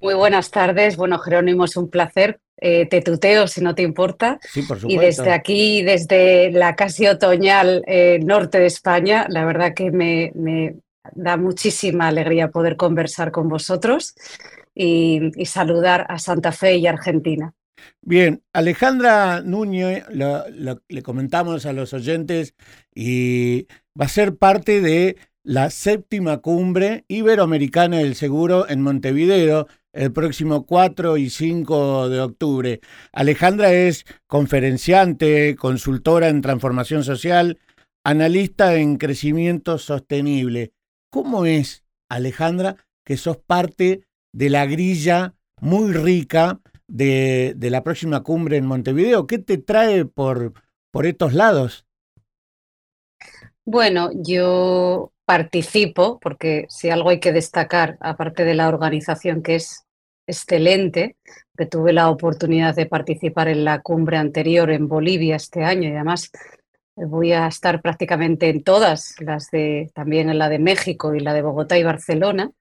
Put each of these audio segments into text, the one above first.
Muy buenas tardes. Bueno, Jerónimo, es un placer. Eh, te tuteo, si no te importa. Sí, por supuesto. Y desde aquí, desde la casi otoñal eh, norte de España, la verdad que me, da muchísima alegría poder conversar con vosotros y, saludar a Santa Fe y Argentina. Bien, Alejandra Núñez, le comentamos a los oyentes y va a ser parte de la séptima cumbre iberoamericana del seguro en Montevideo el próximo 4 y 5 de octubre. Alejandra es conferenciante, consultora en transformación social, analista en crecimiento sostenible. ¿Cómo es, Alejandra, que sos parte de la grilla muy rica de, de la próxima cumbre en Montevideo? ¿Qué te trae por, por estos lados? Bueno, yo participo, porque si algo hay que destacar, aparte de la organización que es excelente, que tuve la oportunidad de participar en la cumbre anterior en Bolivia este año y además eh, voy a estar prácticamente en todas, las de también en la de México y la de Bogotá y Barcelona.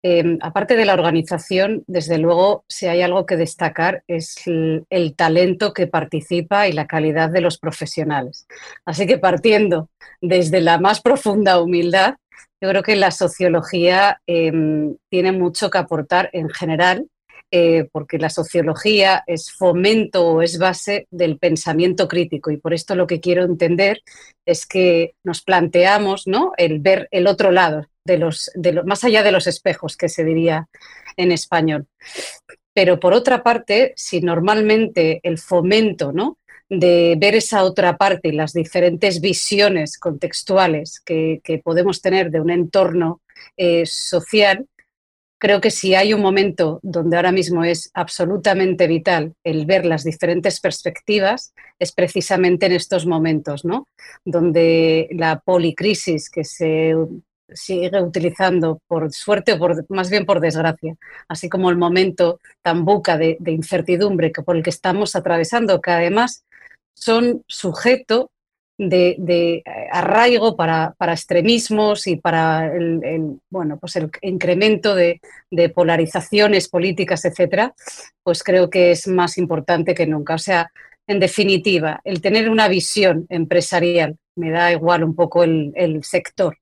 Em, aparte de la organización, desde luego, si hay algo que destacar es el, talento que participa y la calidad de los profesionales. Así que partiendo desde la más profunda humildad, yo creo que la sociología em, tiene mucho que aportar en general, eh, porque la sociología es fomento o es base del pensamiento crítico y por esto lo que quiero entender es que nos planteamos ¿no? el ver el otro lado, de los, de más allá de los espejos, que se diría en español. Pero por otra parte, si normalmente el fomento ¿no? De ver esa otra parte y las diferentes visiones contextuales que, podemos tener de un entorno eh, social, creo que si hay un momento donde ahora mismo es absolutamente vital el ver las diferentes perspectivas, es precisamente en estos momentos, ¿no? Donde la policrisis que se sigue utilizando por suerte o por, más bien por desgracia, así como el momento tan buca de, de incertidumbre que por el que estamos atravesando, que además son sujeto de, eh, arraigo para, extremismos y para el, bueno, pues el incremento de, polarizaciones políticas, etcétera, pues creo que es más importante que nunca. O sea, en definitiva, el tener una visión empresarial, me da igual un poco el, sector,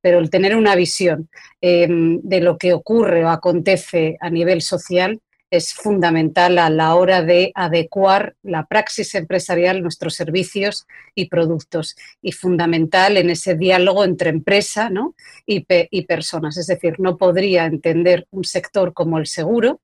pero el tener una visión em, de lo que ocurre o acontece a nivel social es fundamental a la hora de adecuar la praxis empresarial, nuestros servicios y productos, y fundamental en ese diálogo entre empresa y, y personas. Es decir, no podría entender un sector como el seguro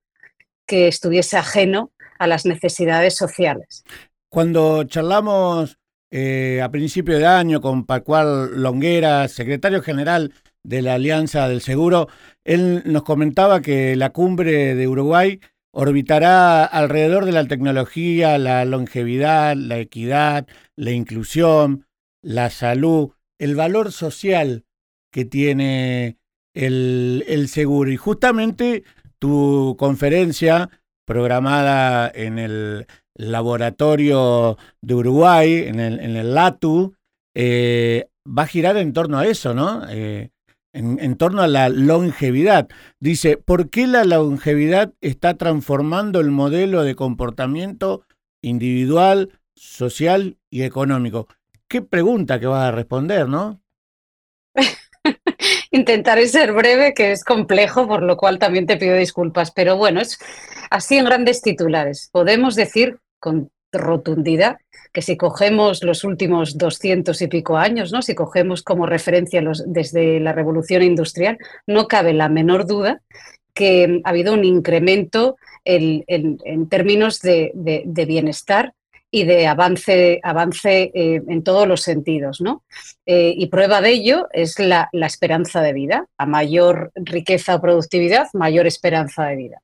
que estuviese ajeno a las necesidades sociales. Cuando charlamos eh, a principio de año con Pascual Longuera, secretario general de la Alianza del Seguro, él nos comentaba que la cumbre de Uruguay orbitará alrededor de la tecnología, la longevidad, la equidad, la inclusión, la salud, el valor social que tiene el, seguro. Y justamente tu conferencia programada en el laboratorio de Uruguay, en el, LATU, eh, va a girar en torno a eso, ¿no? Eh, en, torno a la longevidad. Dice, ¿por qué la longevidad está transformando el modelo de comportamiento individual, social y económico? Qué pregunta que vas a responder, ¿no? Intentaré ser breve, que es complejo, por lo cual también te pido disculpas, pero bueno, es así en grandes titulares. Podemos decir con rotundidad que si cogemos los últimos doscientos y pico años, ¿no? si cogemos como referencia los, desde la revolución industrial, no cabe la menor duda que ha habido un incremento en, términos de, bienestar y de avance, avance eh, en todos los sentidos. ¿no? Eh, y prueba de ello es la, esperanza de vida. A mayor riqueza o productividad, mayor esperanza de vida.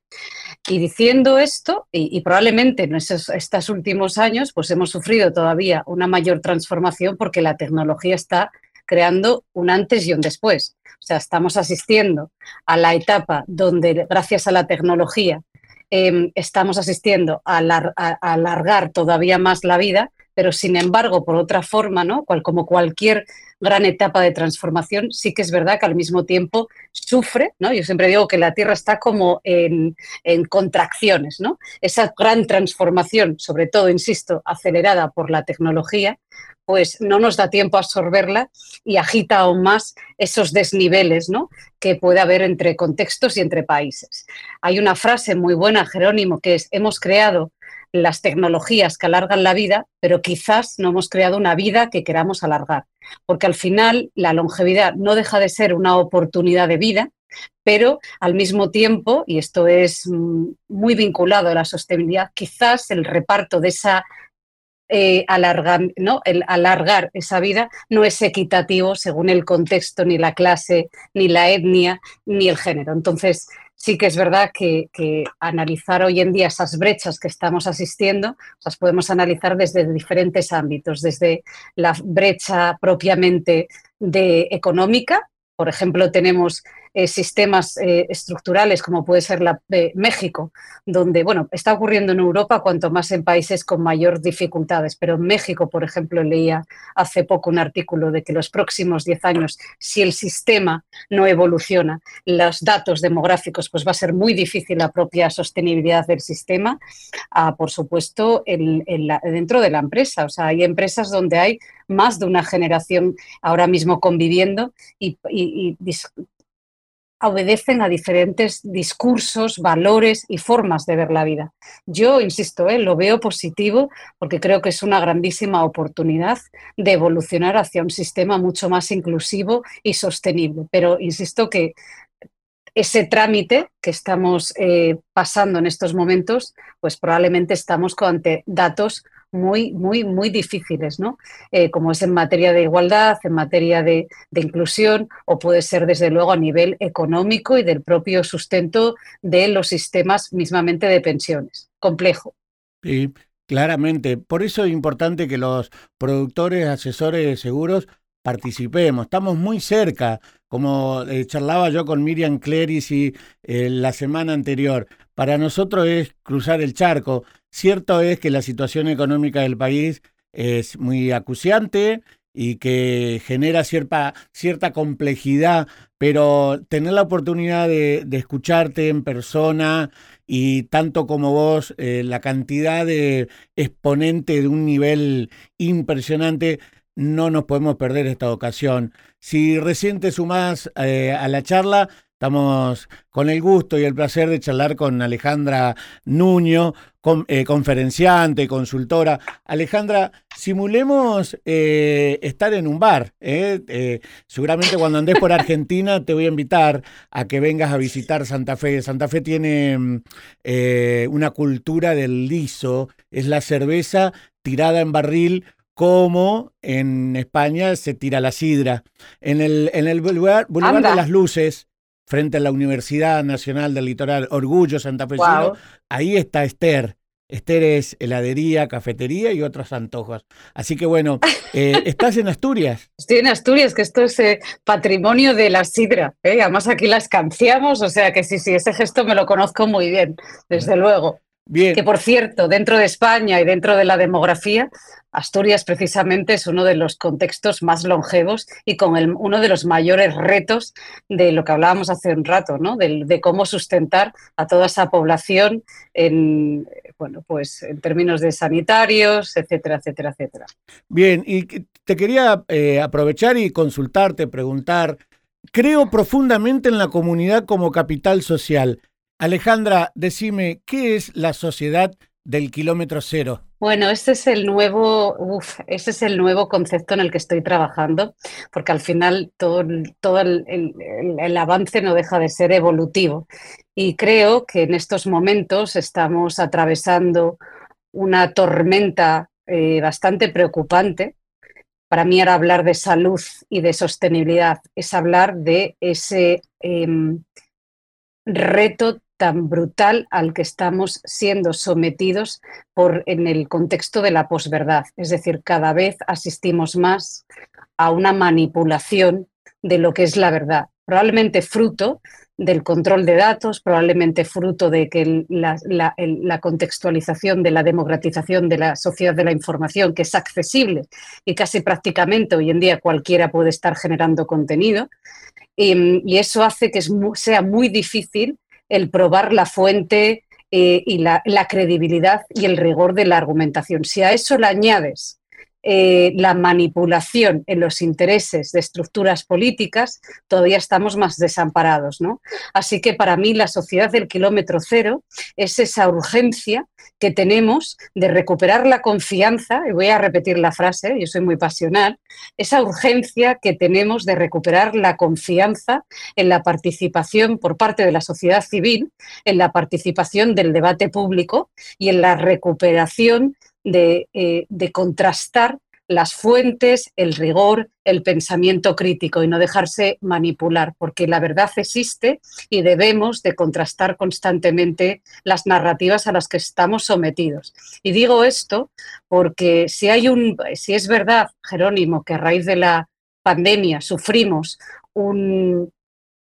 Y diciendo esto, y, probablemente en estos, últimos años, pues hemos sufrido todavía una mayor transformación porque la tecnología está creando un antes y un después. O sea, estamos asistiendo a la etapa donde, gracias a la tecnología, em, estamos asistiendo a, alargar todavía más la vida, pero sin embargo, por otra forma, ¿no? Cual, como cualquier gran etapa de transformación, sí que es verdad que al mismo tiempo sufre, ¿no? Yo siempre digo que la Tierra está como en, en contracciones, ¿no? Esa gran transformación, sobre todo, insisto, acelerada por la tecnología, pues no nos da tiempo a absorberla y agita aún más esos desniveles ¿no? que puede haber entre contextos y entre países. Hay una frase muy buena, Jerónimo, que es, hemos creado las tecnologías que alargan la vida, pero quizás no hemos creado una vida que queramos alargar, porque al final la longevidad no deja de ser una oportunidad de vida, pero al mismo tiempo, y esto es mm, muy vinculado a la sostenibilidad, quizás el reparto de esa eh, ¿no? el alargar esa vida no es equitativo según el contexto, ni la clase, ni la etnia, ni el género. Entonces, sí que es verdad que, analizar hoy en día esas brechas que estamos asistiendo, las podemos analizar desde diferentes ámbitos, desde la brecha propiamente de económica, por ejemplo, tenemos eh, sistemas eh, estructurales como puede ser la México, donde, bueno, está ocurriendo en Europa cuanto más en países con mayor dificultades, pero en México, por ejemplo, leía hace poco un artículo de que los próximos 10 años, si el sistema no evoluciona, los datos demográficos, pues va a ser muy difícil la propia sostenibilidad del sistema, ah, por supuesto, dentro de la empresa. O sea, hay empresas donde hay más de una generación ahora mismo conviviendo y, y, obedecen a diferentes discursos, valores y formas de ver la vida. Yo, insisto, ¿eh? lo veo positivo porque creo que es una grandísima oportunidad de evolucionar hacia un sistema mucho más inclusivo y sostenible. Pero insisto que ese trámite que estamos eh, pasando en estos momentos, pues probablemente estamos ante datos muy, muy, muy difíciles, ¿no? Eh, como es en materia de igualdad, en materia de, inclusión, o puede ser desde luego a nivel económico y del propio sustento de los sistemas mismamente de pensiones. Complejo. Sí, claramente. Por eso es importante que los productores, asesores de seguros participemos. Estamos muy cerca, como eh, charlaba yo con Miriam Clerici eh, la semana anterior. Para nosotros es cruzar el charco. Cierto es que la situación económica del país es muy acuciante y que genera cierta, cierta complejidad, pero tener la oportunidad de, escucharte en persona y tanto como vos, eh, la cantidad de exponentes de un nivel impresionante, no nos podemos perder esta ocasión. Si recién te sumás eh, a la charla, Estamos con el gusto y el placer de charlar con Alejandra Nuño, eh, conferenciante, consultora. Alejandra, simulemos eh, estar en un bar. ¿eh? seguramente cuando andes por Argentina te voy a invitar a que vengas a visitar Santa Fe. Santa Fe tiene mm, una cultura del liso, es la cerveza tirada en barril como en España se tira la sidra. En el, en el Boulevard, de las Luces, frente a la Universidad Nacional del Litoral, Orgullo Santa Fe, ahí está Esther. Esther es heladería, cafetería y otros antojos. Así que bueno, eh, ¿estás en Asturias? Estoy en Asturias, que esto es eh, patrimonio de la sidra. ¿eh? Además aquí la escanciamos, o sea que sí, sí, ese gesto me lo conozco muy bien, desde luego. Bien. Que por cierto, dentro de España y dentro de la demografía, Asturias precisamente es uno de los contextos más longevos y con el, uno de los mayores retos de lo que hablábamos hace un rato, ¿no? de, cómo sustentar a toda esa población en, bueno, pues en términos de sanitarios, etcétera, etcétera, etcétera. Bien, y te quería eh, aprovechar y consultarte, preguntar, creo profundamente en la comunidad como capital social. Alejandra, decime, ¿qué es la sociedad del kilómetro cero? Bueno, este es el nuevo, ese es el nuevo concepto en el que estoy trabajando, porque al final todo, todo el, el, avance no deja de ser evolutivo. Y creo que en estos momentos estamos atravesando una tormenta eh, bastante preocupante. Para mí ahora hablar de salud y de sostenibilidad es hablar de ese em, reto tan brutal al que estamos siendo sometidos por, en el contexto de la posverdad. Es decir, cada vez asistimos más a una manipulación de lo que es la verdad. probablemente fruto del control de datos, probablemente fruto de que la, contextualización de la democratización de la sociedad de la información, que es accesible y casi prácticamente hoy en día cualquiera puede estar generando contenido, y, eso hace que sea muy difícil el probar la fuente eh, y la credibilidad y el rigor de la argumentación. Si a eso le añades eh, la manipulación en los intereses de estructuras políticas, todavía estamos más desamparados. ¿no? Así que para mí la sociedad del kilómetro cero es esa urgencia que tenemos de recuperar la confianza, y voy a repetir la frase, yo soy muy pasional, esa urgencia que tenemos de recuperar la confianza en la participación por parte de la sociedad civil, en la participación del debate público y en la recuperación eh, de, contrastar las fuentes, el rigor, el pensamiento crítico y no dejarse manipular, porque la verdad existe y debemos de contrastar constantemente las narrativas a las que estamos sometidos. Y digo esto porque si hay un si es verdad, Jerónimo, que a raíz de la pandemia sufrimos un,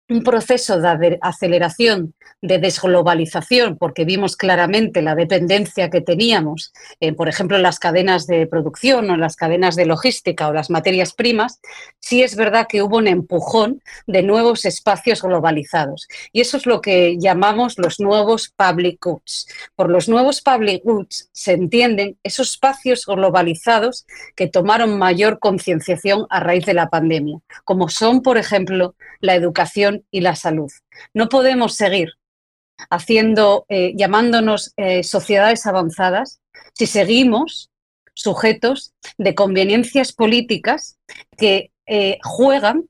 un proceso de aceleración, de desglobalización, porque vimos claramente la dependencia que teníamos, por ejemplo, en las cadenas de producción o en las cadenas de logística o las materias primas, sí es verdad que hubo un empujón de nuevos espacios globalizados. Y eso es lo que llamamos los nuevos public goods. Por los nuevos public goods se entienden esos espacios globalizados que tomaron mayor concienciación a raíz de la pandemia, como son, por ejemplo, la educación y la salud. No podemos seguir haciendo, eh, llamándonos eh, sociedades avanzadas si seguimos sujetos de conveniencias políticas que eh, juegan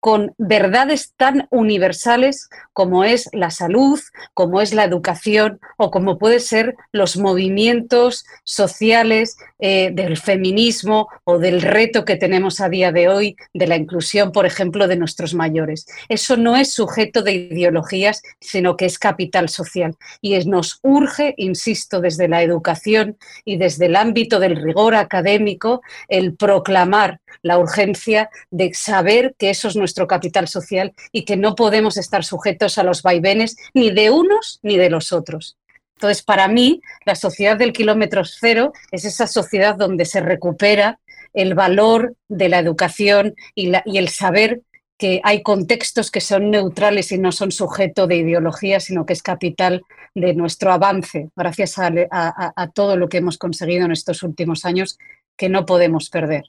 con verdades tan universales como es la salud, como es la educación o como puede ser los movimientos sociales eh, del feminismo o del reto que tenemos a día de hoy de la inclusión, por ejemplo, de nuestros mayores. Eso no es sujeto de ideologías, sino que es capital social. Y nos urge, insisto, desde la educación y desde el ámbito del rigor académico, el proclamar la urgencia de saber que eso es nuestro capital social y que no podemos estar sujetos a los vaivenes ni de unos ni de los otros. Entonces, para mí, la sociedad del kilómetro cero es esa sociedad donde se recupera el valor de la educación y, el saber que hay contextos que son neutrales y no son sujeto de ideología, sino que es capital de nuestro avance, gracias a, todo lo que hemos conseguido en estos últimos años, que no podemos perder.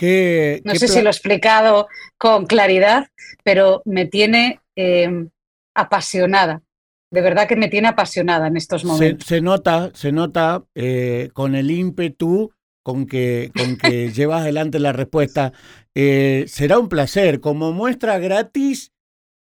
No sé si lo he explicado con claridad, pero me tiene eh, apasionada de verdad que me tiene apasionada en estos momentos. Se, nota, se nota eh, con el ímpetu con que, con que llevas adelante la respuesta. Eh, será un placer. Como muestra gratis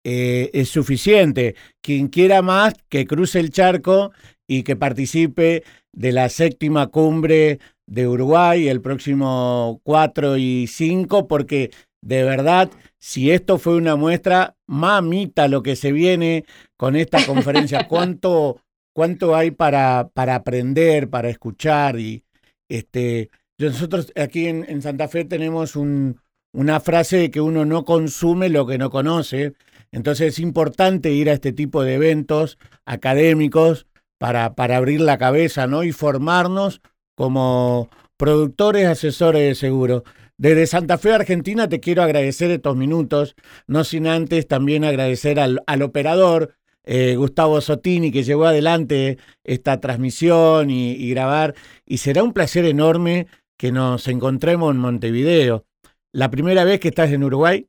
eh, es suficiente. Quien quiera más, que cruce el charco y que participe de la séptima cumbre de Uruguay el próximo 4 y 5, porque de verdad, si esto fue una muestra, mamita lo que se viene con esta conferencia, cuánto, cuánto hay para, para aprender, para escuchar. Y este, nosotros aquí en, Santa Fe tenemos un, una frase de que uno no consume lo que no conoce. Entonces es importante ir a este tipo de eventos académicos para, para abrir la cabeza ¿no? y formarnos como productores, asesores de seguro. Desde Santa Fe, Argentina, te quiero agradecer estos minutos, no sin antes también agradecer al, operador eh, Gustavo Sotini que llevó adelante esta transmisión y, grabar. Y será un placer enorme que nos encontremos en Montevideo. ¿La primera vez que estás en Uruguay?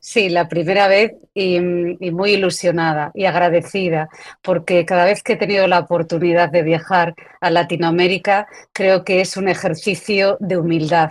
Sí, la primera vez y, muy ilusionada y agradecida, porque cada vez que he tenido la oportunidad de viajar a Latinoamérica, creo que es un ejercicio de humildad.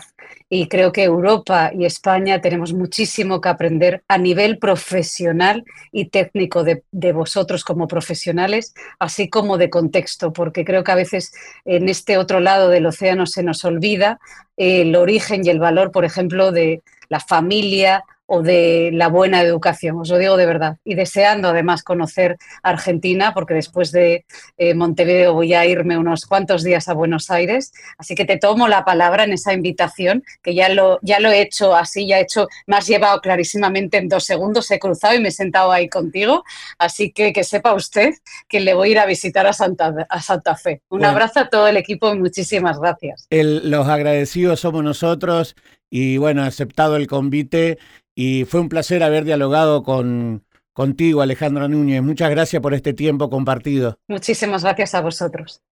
Y creo que Europa y España tenemos muchísimo que aprender a nivel profesional y técnico de, vosotros como profesionales, así como de contexto, porque creo que a veces en este otro lado del océano se nos olvida el origen y el valor, por ejemplo, de la familia o de la buena educación, os lo digo de verdad. Y deseando además conocer Argentina, porque después de eh, Montevideo voy a irme unos cuantos días a Buenos Aires. Así que te tomo la palabra en esa invitación, que ya lo, ya lo he hecho así, ya he hecho, me has llevado clarísimamente en dos segundos, he cruzado y me he sentado ahí contigo. Así que que sepa usted que le voy a ir a visitar a Santa, a Santa Fe. Un abrazo a todo el equipo y muchísimas gracias. los agradecidos somos nosotros y bueno, aceptado el convite y fue un placer haber dialogado con, contigo, Alejandro Núñez. Muchas gracias por este tiempo compartido. Muchísimas gracias a vosotros.